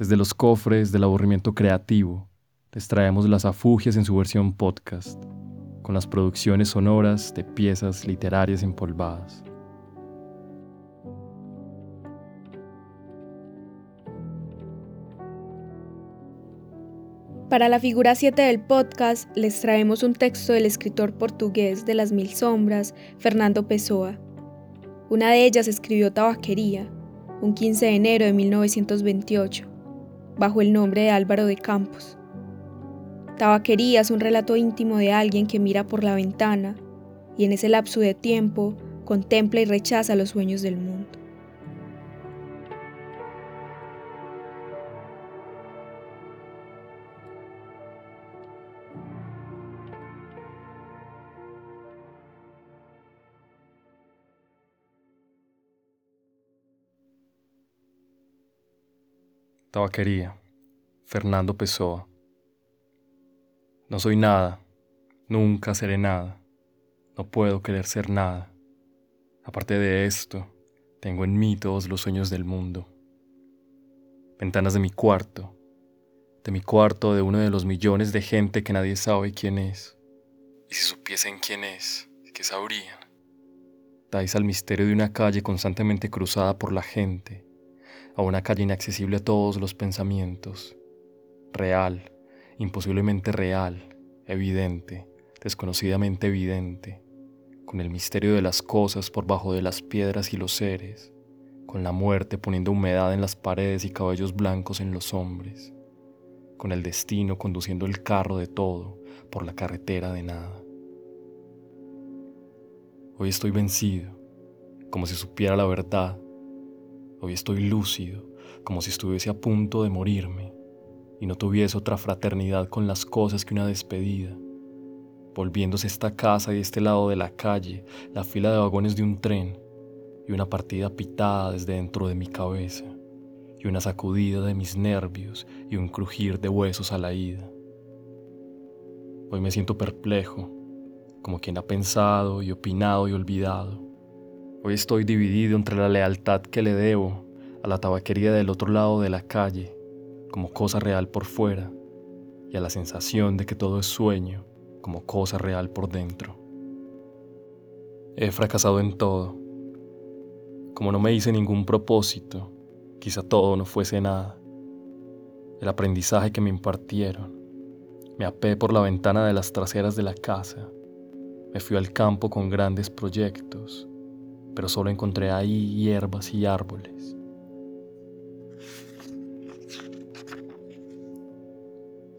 Desde los cofres del aburrimiento creativo, les traemos las afugias en su versión podcast, con las producciones sonoras de piezas literarias empolvadas. Para la figura 7 del podcast les traemos un texto del escritor portugués de las mil sombras, Fernando Pessoa. Una de ellas escribió Tabaquería, un 15 de enero de 1928, bajo el nombre de Álvaro de Campos. Tabaquería es un relato íntimo de alguien que mira por la ventana y en ese lapso de tiempo contempla y rechaza los sueños del mundo. Tabaquería. Fernando Pessoa. No soy nada, nunca seré nada, no puedo querer ser nada. Aparte de esto, tengo en mí todos los sueños del mundo. Ventanas de mi cuarto, de mi cuarto de uno de los millones de gente que nadie sabe quién es. Y si supiesen quién es, ¿qué sabrían? Dais al misterio de una calle constantemente cruzada por la gente a una calle inaccesible a todos los pensamientos, real, imposiblemente real, evidente, desconocidamente evidente, con el misterio de las cosas por bajo de las piedras y los seres, con la muerte poniendo humedad en las paredes y cabellos blancos en los hombres, con el destino conduciendo el carro de todo por la carretera de nada. Hoy estoy vencido, como si supiera la verdad Hoy estoy lúcido, como si estuviese a punto de morirme y no tuviese otra fraternidad con las cosas que una despedida. Volviéndose esta casa y este lado de la calle, la fila de vagones de un tren y una partida pitada desde dentro de mi cabeza y una sacudida de mis nervios y un crujir de huesos a la ida. Hoy me siento perplejo, como quien ha pensado y opinado y olvidado Hoy estoy dividido entre la lealtad que le debo a la tabaquería del otro lado de la calle, como cosa real por fuera, y a la sensación de que todo es sueño, como cosa real por dentro. He fracasado en todo. Como no me hice ningún propósito, quizá todo no fuese nada. El aprendizaje que me impartieron. Me apé por la ventana de las traseras de la casa. Me fui al campo con grandes proyectos pero solo encontré ahí hierbas y árboles.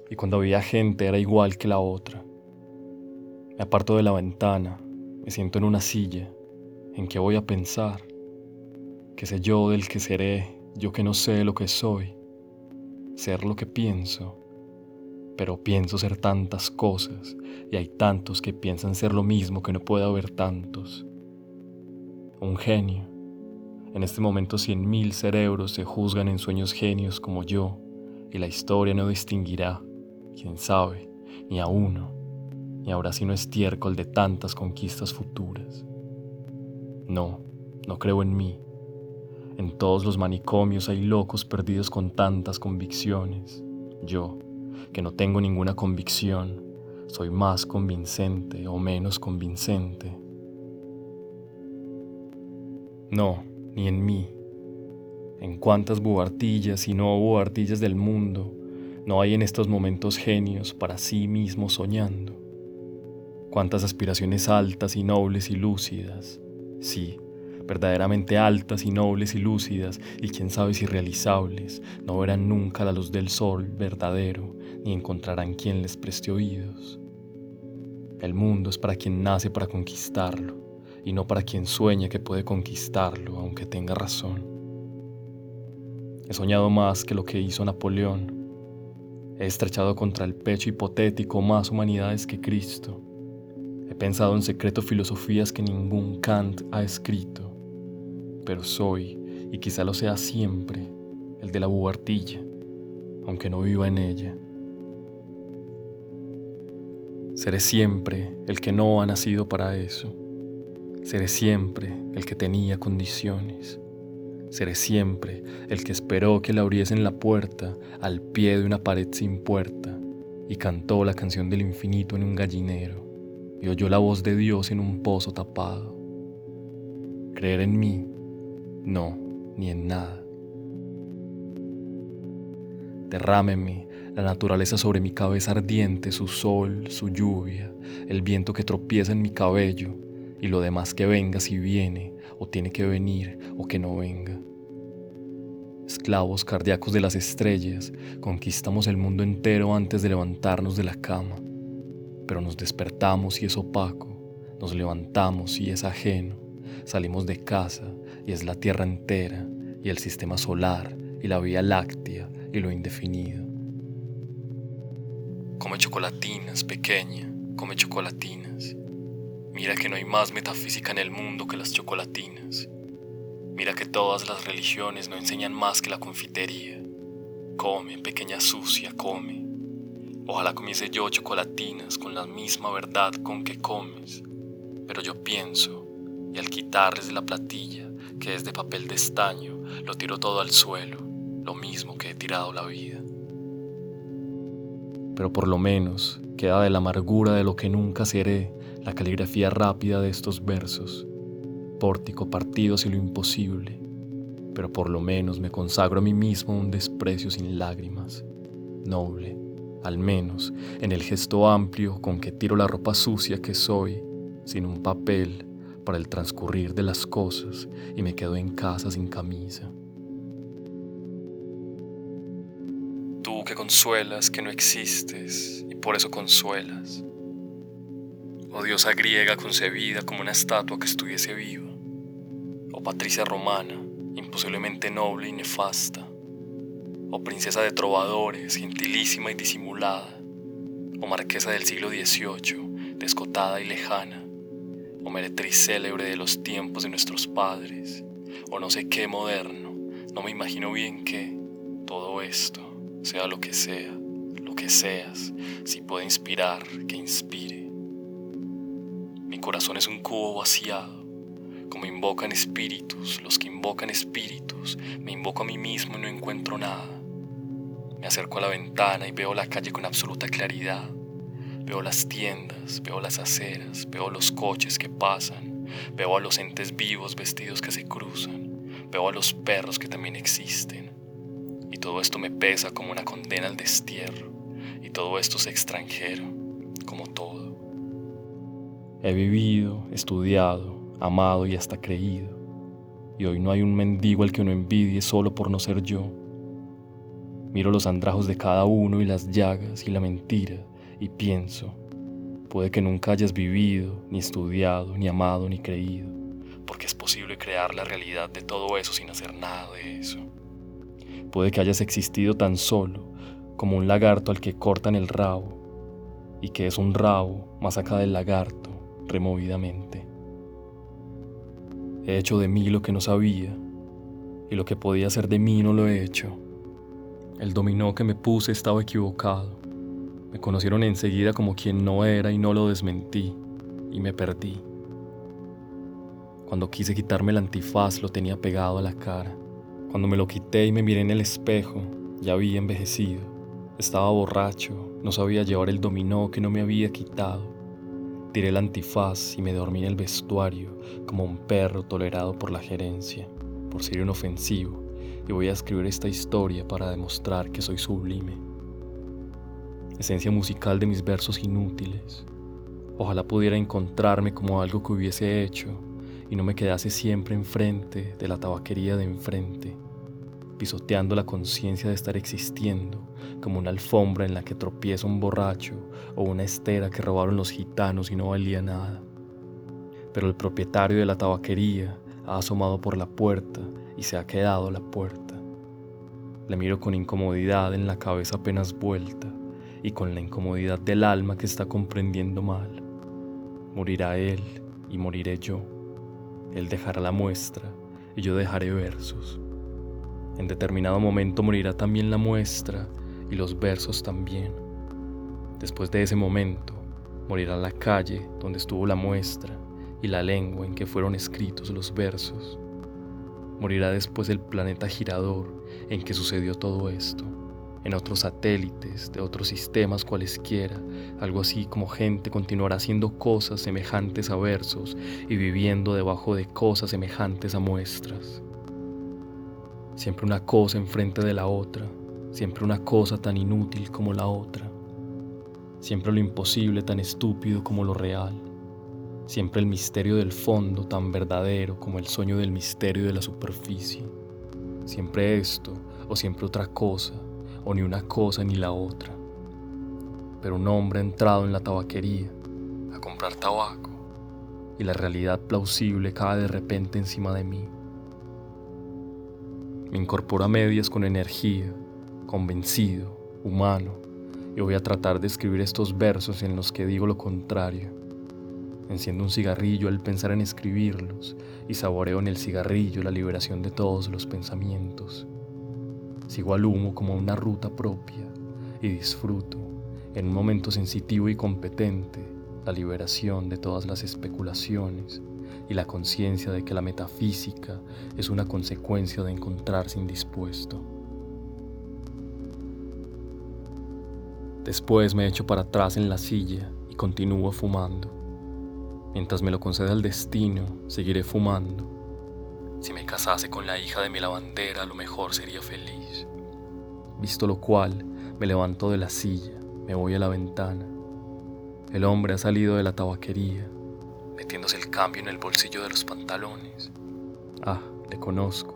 Y cuando había gente era igual que la otra. Me aparto de la ventana, me siento en una silla, en que voy a pensar, qué sé yo del que seré, yo que no sé lo que soy, ser lo que pienso, pero pienso ser tantas cosas y hay tantos que piensan ser lo mismo que no puede haber tantos un genio. En este momento cien mil cerebros se juzgan en sueños genios como yo, y la historia no distinguirá, quién sabe, ni a uno, ni ahora si no estiércol de tantas conquistas futuras. No, no creo en mí. En todos los manicomios hay locos perdidos con tantas convicciones. Yo, que no tengo ninguna convicción, soy más convincente o menos convincente no, ni en mí. En cuántas buhartillas y no buhartillas del mundo no hay en estos momentos genios para sí mismos soñando. Cuántas aspiraciones altas y nobles y lúcidas. Sí, verdaderamente altas y nobles y lúcidas, y quién sabe si realizables, no verán nunca la luz del sol verdadero, ni encontrarán quien les preste oídos. El mundo es para quien nace para conquistarlo y no para quien sueña que puede conquistarlo, aunque tenga razón. He soñado más que lo que hizo Napoleón. He estrechado contra el pecho hipotético más humanidades que Cristo. He pensado en secreto filosofías que ningún Kant ha escrito. Pero soy, y quizá lo sea siempre, el de la buhartilla, aunque no viva en ella. Seré siempre el que no ha nacido para eso Seré siempre el que tenía condiciones. Seré siempre el que esperó que le abriesen la puerta al pie de una pared sin puerta y cantó la canción del infinito en un gallinero y oyó la voz de Dios en un pozo tapado. Creer en mí, no, ni en nada. Derrámeme la naturaleza sobre mi cabeza ardiente, su sol, su lluvia, el viento que tropieza en mi cabello y lo demás que venga si viene o tiene que venir o que no venga. Esclavos cardíacos de las estrellas, conquistamos el mundo entero antes de levantarnos de la cama pero nos despertamos y es opaco, nos levantamos y es ajeno, salimos de casa y es la Tierra entera y el sistema solar y la Vía Láctea y lo indefinido. Come chocolatinas, pequeña, come chocolatinas. Mira que no hay más metafísica en el mundo que las chocolatinas. Mira que todas las religiones no enseñan más que la confitería. Come, pequeña sucia, come. Ojalá comiese yo chocolatinas con la misma verdad con que comes, pero yo pienso, y al quitarles la platilla, que es de papel de estaño, lo tiro todo al suelo, lo mismo que he tirado la vida. Pero por lo menos queda de la amargura de lo que nunca seré la caligrafía rápida de estos versos, pórtico partidos y lo imposible, pero por lo menos me consagro a mí mismo un desprecio sin lágrimas, noble al menos en el gesto amplio con que tiro la ropa sucia que soy, sin un papel para el transcurrir de las cosas y me quedo en casa sin camisa. Tú que consuelas que no existes y por eso consuelas. Oh diosa griega concebida como una estatua que estuviese viva. Oh patricia romana, imposiblemente noble y nefasta o princesa de trovadores, gentilísima y disimulada, o marquesa del siglo XVIII, descotada y lejana, o meretriz célebre de los tiempos de nuestros padres, o no sé qué moderno, no me imagino bien que todo esto, sea lo que sea, lo que seas, si puede inspirar, que inspire. Mi corazón es un cubo vaciado, como invocan espíritus, los que invocan espíritus, me invoco a mí mismo y no encuentro nada. Me acerco a la ventana y veo la calle con absoluta claridad. Veo las tiendas, veo las aceras, veo los coches que pasan, veo a los entes vivos vestidos que se cruzan, veo a los perros que también existen. Y todo esto me pesa como una condena al destierro, y todo esto es extranjero, como todo. He vivido, estudiado, amado y hasta creído, y hoy no hay un mendigo al que uno envidie solo por no ser yo Miro los andrajos de cada uno y las llagas y la mentira y pienso, puede que nunca hayas vivido, ni estudiado, ni amado, ni creído, porque es posible crear la realidad de todo eso sin hacer nada de eso. Puede que hayas existido tan solo como un lagarto al que cortan el rabo, y que es un rabo más acá del lagarto, removidamente. He hecho de mí lo que no sabía, y lo que podía ser de mí no lo he hecho. El dominó que me puse estaba equivocado. Me conocieron enseguida como quien no era y no lo desmentí, y me perdí. Cuando quise quitarme el antifaz lo tenía pegado a la cara. Cuando me lo quité y me miré en el espejo, ya había envejecido. Estaba borracho, no sabía llevar el dominó que no me había quitado. Tiré el antifaz y me dormí en el vestuario como un perro tolerado por la gerencia, por ser inofensivo y voy a escribir esta historia para demostrar que soy sublime. Esencia musical de mis versos inútiles. Ojalá pudiera encontrarme como algo que hubiese hecho y no me quedase siempre enfrente de la tabaquería de enfrente, pisoteando la conciencia de estar existiendo como una alfombra en la que tropieza un borracho o una estera que robaron los gitanos y no valía nada. Pero el propietario de la tabaquería ha asomado por la puerta y se ha quedado la puerta. Le miro con incomodidad en la cabeza apenas vuelta y con la incomodidad del alma que está comprendiendo mal. Morirá él y moriré yo. Él dejará la muestra y yo dejaré versos. En determinado momento morirá también la muestra y los versos también. Después de ese momento, morirá la calle donde estuvo la muestra y la lengua en que fueron escritos los versos Morirá después el planeta girador en que sucedió todo esto, en otros satélites, de otros sistemas cualesquiera, algo así como gente continuará haciendo cosas semejantes a versos y viviendo debajo de cosas semejantes a muestras. Siempre una cosa enfrente de la otra, siempre una cosa tan inútil como la otra, siempre lo imposible tan estúpido como lo real siempre el misterio del fondo tan verdadero como el sueño del misterio de la superficie. Siempre esto o siempre otra cosa, o ni una cosa ni la otra. Pero un hombre ha entrado en la tabaquería a comprar tabaco y la realidad plausible cae de repente encima de mí. Me incorporo a medias con energía, convencido, humano, y voy a tratar de escribir estos versos en los que digo lo contrario Enciendo un cigarrillo al pensar en escribirlos y saboreo en el cigarrillo la liberación de todos los pensamientos. Sigo al humo como una ruta propia y disfruto, en un momento sensitivo y competente, la liberación de todas las especulaciones y la conciencia de que la metafísica es una consecuencia de encontrarse indispuesto. Después me echo para atrás en la silla y continúo fumando. Mientras me lo conceda el destino, seguiré fumando. Si me casase con la hija de mi lavandera, a lo mejor sería feliz. Visto lo cual, me levanto de la silla, me voy a la ventana. El hombre ha salido de la tabaquería, metiéndose el cambio en el bolsillo de los pantalones. Ah, le conozco.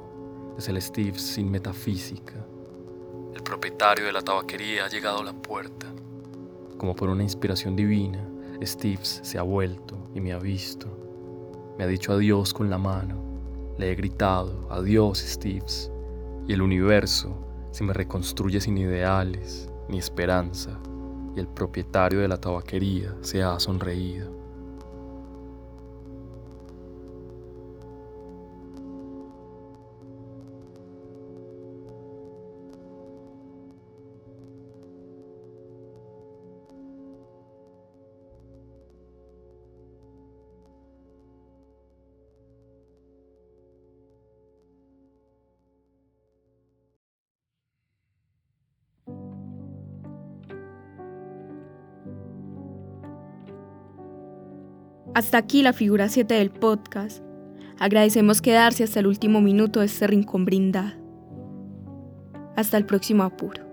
Es el Steve sin metafísica. El propietario de la tabaquería ha llegado a la puerta. Como por una inspiración divina, Steves se ha vuelto y me ha visto. Me ha dicho adiós con la mano. Le he gritado, adiós Steves. Y el universo se me reconstruye sin ideales ni esperanza. Y el propietario de la tabaquería se ha sonreído. Hasta aquí la figura 7 del podcast. Agradecemos quedarse hasta el último minuto de este rincón brindado. Hasta el próximo apuro.